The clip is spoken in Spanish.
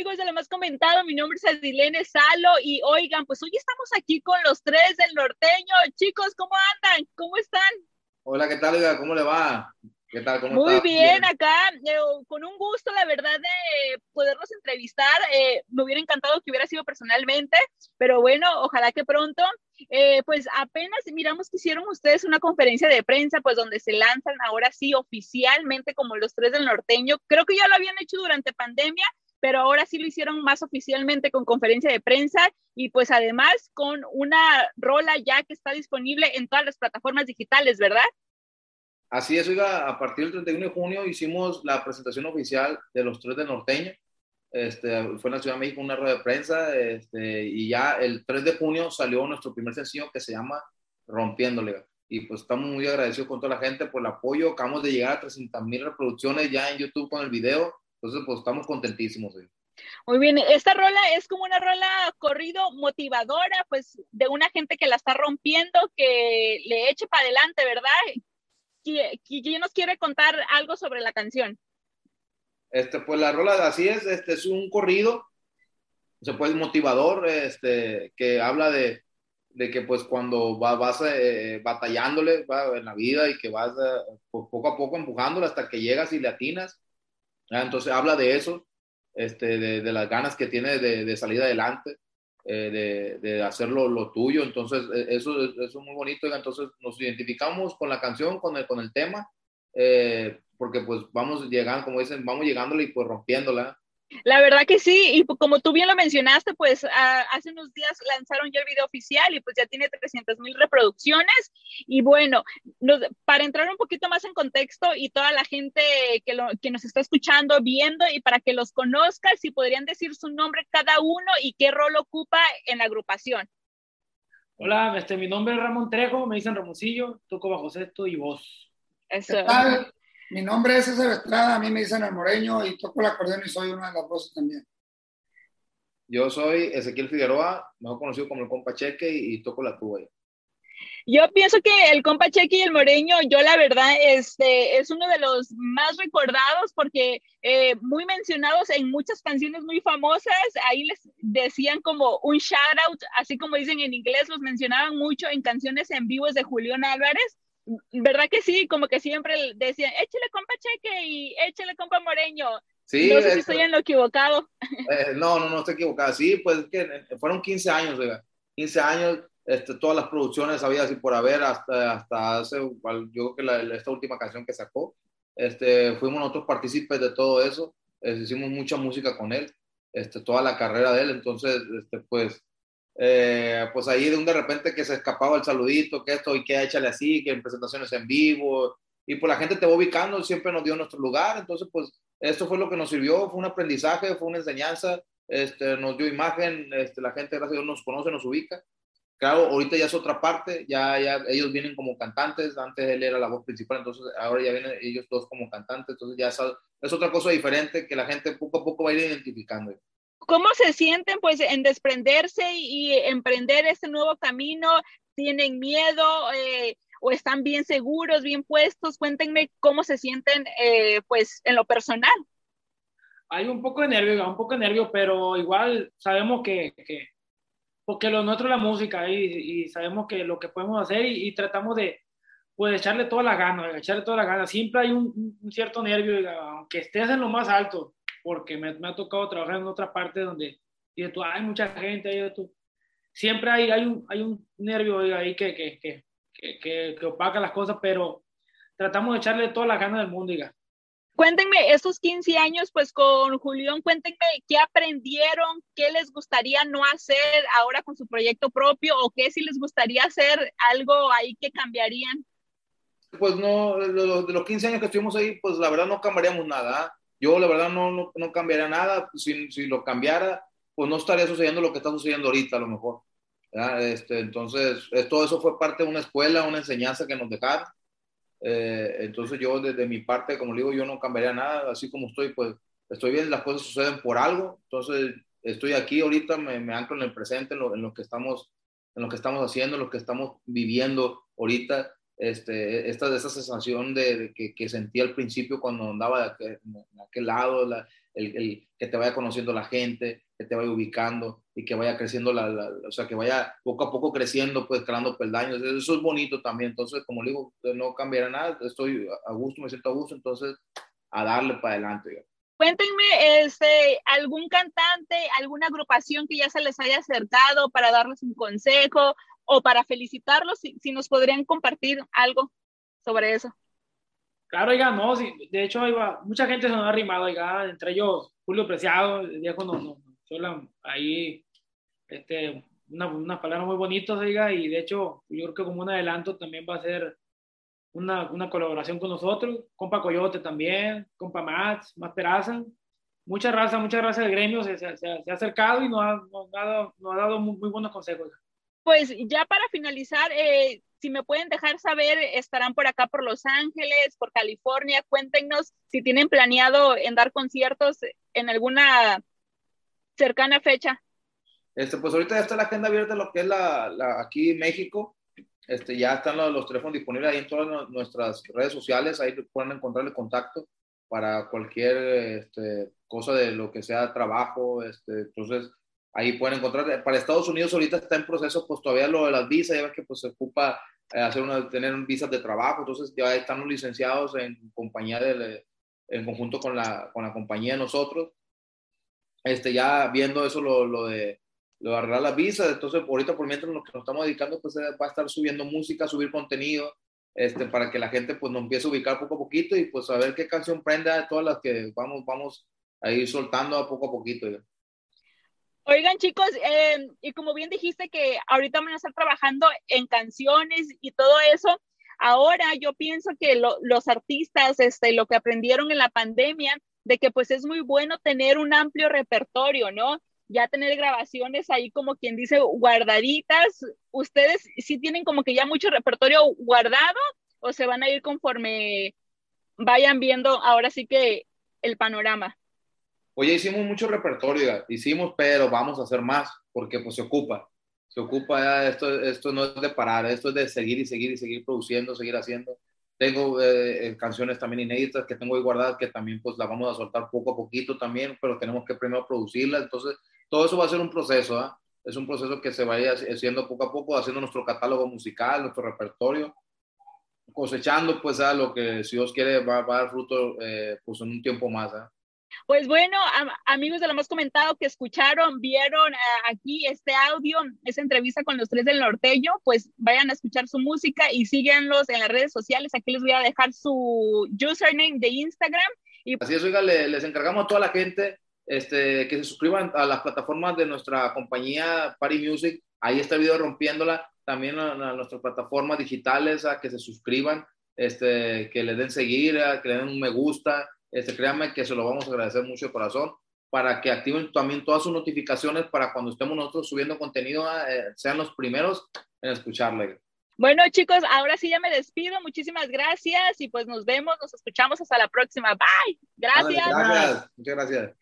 amigos de lo más comentado? Mi nombre es Adilene Salo y oigan, pues hoy estamos aquí con los tres del norteño. Chicos, ¿cómo andan? ¿Cómo están? Hola, ¿qué tal? ¿Cómo le va? ¿Qué tal? ¿Cómo Muy bien, acá, eh, con un gusto, la verdad, de poderlos entrevistar. Eh, me hubiera encantado que hubiera sido personalmente, pero bueno, ojalá que pronto. Eh, pues apenas miramos que hicieron ustedes una conferencia de prensa, pues donde se lanzan ahora sí oficialmente como los tres del norteño. Creo que ya lo habían hecho durante pandemia, pero ahora sí lo hicieron más oficialmente con conferencia de prensa y pues además con una rola ya que está disponible en todas las plataformas digitales, ¿verdad? Así es, oiga, a partir del 31 de junio hicimos la presentación oficial de los tres del norteño. Este, fue en la Ciudad de México una rueda de prensa este, y ya el 3 de junio salió nuestro primer sencillo que se llama Rompiéndole. Y pues estamos muy agradecidos con toda la gente por el apoyo. Acabamos de llegar a 300 mil reproducciones ya en YouTube con el video. Entonces, pues estamos contentísimos. Muy bien, esta rola es como una rola corrido motivadora, pues de una gente que la está rompiendo, que le eche para adelante, ¿verdad? ¿Quién nos quiere contar algo sobre la canción? Este, pues la rola así es, este es un corrido, se puede motivador, este, que habla de, de que pues cuando vas eh, batallándole en la vida y que vas eh, poco a poco empujándole hasta que llegas y le atinas. Entonces habla de eso, este, de, de las ganas que tiene de, de salir adelante, eh, de, de, hacerlo lo tuyo. Entonces eso, eso es muy bonito. Entonces nos identificamos con la canción, con el, con el tema. Eh, porque pues vamos llegando, como dicen, vamos llegándole y pues rompiéndola. La verdad que sí, y como tú bien lo mencionaste, pues hace unos días lanzaron ya el video oficial y pues ya tiene 300 mil reproducciones. Y bueno, para entrar un poquito más en contexto y toda la gente que, lo, que nos está escuchando, viendo y para que los conozcan, si podrían decir su nombre cada uno y qué rol ocupa en la agrupación. Hola, este, mi nombre es Ramón Trejo, me dicen Ramoncillo, toco bajo sexto y voz. Eso. Mi nombre es César Estrada, a mí me dicen el moreño y toco el acordeón y soy una de las voces también. Yo soy Ezequiel Figueroa, mejor conocido como el compa Cheque y, toco la tuba. Yo pienso que el compa Cheque y el Moreño, yo la verdad, este, es uno de los más recordados porque eh, muy mencionados en muchas canciones muy famosas, ahí les decían como un shout out, así como dicen en inglés, los mencionaban mucho en canciones en vivos de Julián Álvarez ¿verdad que sí? Como que siempre decían, échale compa Cheque y échale compa Moreño. Sí, no sé si estoy en lo equivocado. Eh, no, no, no estoy equivocado. Sí, pues que fueron 15 años, oiga. 15 años, este, todas las producciones había así por haber hasta, hasta hace, yo creo que la, esta última canción que sacó, este, fuimos nosotros partícipes de todo eso, este, hicimos mucha música con él, este, toda la carrera de él, entonces, este, pues, eh, pues ahí de un de repente que se escapaba el saludito, que esto y que échale así, que en presentaciones en vivo, y pues la gente te va ubicando, siempre nos dio nuestro lugar, entonces pues esto fue lo que nos sirvió, fue un aprendizaje, fue una enseñanza, este, nos dio imagen, este, la gente gracias a Dios nos conoce, nos ubica. Claro, ahorita ya es otra parte, ya, ya ellos vienen como cantantes, antes él era la voz principal, entonces ahora ya vienen ellos dos como cantantes, entonces ya es, es otra cosa diferente que la gente poco a poco va a ir identificando. ¿Cómo se sienten pues en desprenderse y emprender este nuevo camino? ¿Tienen miedo eh, o están bien seguros, bien puestos? Cuéntenme cómo se sienten eh, pues en lo personal. Hay un poco de nervio, un poco de nervio, pero igual sabemos que, que porque lo nuestro es la música y, y, sabemos que lo que podemos hacer y, tratamos de pues echarle toda la gana, echarle toda la gana. Siempre hay un, un cierto nervio, aunque estés en lo más alto, porque me, me, ha tocado trabajar en otra parte donde tú, hay mucha gente, ahí, tú, siempre hay, hay, un, hay un nervio ahí que, que, que, que, que opaca las cosas, pero tratamos de echarle toda la gana del mundo, diga. Cuéntenme, estos 15 años, pues con Julián, cuéntenme qué aprendieron, qué les gustaría no hacer ahora con su proyecto propio o qué si les gustaría hacer algo ahí que cambiarían. Pues no, de los, de los 15 años que estuvimos ahí, pues la verdad no cambiaríamos nada. Yo la verdad no, no, no cambiaría nada. Si, si, lo cambiara, pues no estaría sucediendo lo que está sucediendo ahorita a lo mejor. Este, entonces, todo eso fue parte de una escuela, una enseñanza que nos dejaron. Eh, entonces yo desde mi parte, como digo, yo no cambiaría nada. Así como estoy, pues estoy bien, las cosas suceden por algo. Entonces estoy aquí ahorita, me, me anclo en el presente, en lo, en lo, que estamos, en lo que estamos haciendo, en lo que estamos viviendo ahorita este, esta, esta sensación de, que, que, sentí al principio cuando andaba de aquel, lado, la, el, el, que te vaya conociendo la gente, que te vaya ubicando y que vaya creciendo, la, la, o sea, que vaya poco a poco creciendo, pues escalando peldaños. Eso es bonito también. Entonces, como le digo, no cambiará nada, estoy a gusto, me siento a gusto, entonces a darle para adelante. Cuéntenme, este, algún cantante, alguna agrupación que ya se les haya acercado para darles un consejo o para felicitarlos, si, si nos podrían compartir algo sobre eso. Claro, oiga, no, sí, de hecho, oiga, mucha gente se nos ha arrimado, oiga, entre ellos Julio Preciado, el viejo no, no, no ahí, este, unas una palabras muy bonitas, oiga, y de hecho, yo creo que como un adelanto también va a ser una, una colaboración con nosotros, compa Coyote también, compa Max, más Peraza, mucha raza, mucha raza del gremio se, se, se, ha acercado y nos ha, nos ha dado, nos ha dado muy, muy, buenos consejos. Pues ya para finalizar, eh, si me pueden dejar saber, estarán por acá por Los Ángeles, por California, cuéntenos si tienen planeado en dar conciertos en alguna cercana fecha. Este, pues ahorita ya está la agenda abierta lo que es la, aquí México. Este, ya están los, los, teléfonos disponibles ahí en todas nuestras redes sociales, ahí pueden encontrar el contacto para cualquier este, cosa de lo que sea trabajo, este, entonces ahí pueden encontrar, para Estados Unidos ahorita está en proceso pues todavía lo de las visas, ya ves que pues se ocupa eh, hacer una, tener visas de trabajo, entonces ya están los licenciados en compañía de, en conjunto con la, con la compañía de nosotros, este, ya viendo eso lo, lo de lo de arreglar las visas, entonces ahorita por mientras lo que nos estamos dedicando pues va a estar subiendo música, subir contenido, este, para que la gente pues nos empiece a ubicar poco a poquito y pues a ver qué canción prende de todas las que vamos, vamos a ir soltando a poco a poquito. Oigan chicos, eh, y como bien dijiste que ahorita van a estar trabajando en canciones y todo eso, ahora yo pienso que lo, los artistas, este, lo que aprendieron en la pandemia, de que pues es muy bueno tener un amplio repertorio, ¿no? ya tener grabaciones ahí como quien dice guardaditas. ¿Ustedes sí tienen como que ya mucho repertorio guardado o se van a ir conforme vayan viendo ahora sí que el panorama? Oye, hicimos mucho repertorio, hicimos, pero vamos a hacer más porque pues se ocupa. Se ocupa ya, esto, esto no es de parar, esto es de seguir y seguir y seguir produciendo, seguir haciendo. Tengo eh, eh canciones también inéditas que tengo ahí guardadas que también pues las vamos a soltar poco a poquito también, pero tenemos que primero producirlas. Entonces, todo eso va a ser un proceso, ¿eh? es un proceso que se vaya haciendo poco a poco, haciendo nuestro catálogo musical, nuestro repertorio, cosechando pues a lo que si Dios quiere va, va a dar fruto eh, pues en un tiempo más. ¿eh? Pues bueno, amigos de lo más comentado que escucharon, vieron uh, aquí este audio, esa entrevista con los tres del norteño, pues vayan a escuchar su música y síganlos en las redes sociales. Aquí les voy a dejar su username de Instagram. Y... Así es, oiga, le, les encargamos a toda la gente este, que se suscriban a las plataformas de nuestra compañía Party Music. Ahí está el video rompiéndola. También a, a nuestras plataformas digitales, a que se suscriban, este, que le den seguir, a que le den un me gusta este, créanme que se lo vamos a agradecer mucho de corazón para que activen también todas sus notificaciones para cuando estemos nosotros subiendo contenido, eh, sean los primeros en escucharle. Bueno, chicos, ahora sí ya me despido. Muchísimas gracias y pues nos vemos, nos escuchamos hasta la próxima. Bye. Gracias. Gracias. Muchas gracias.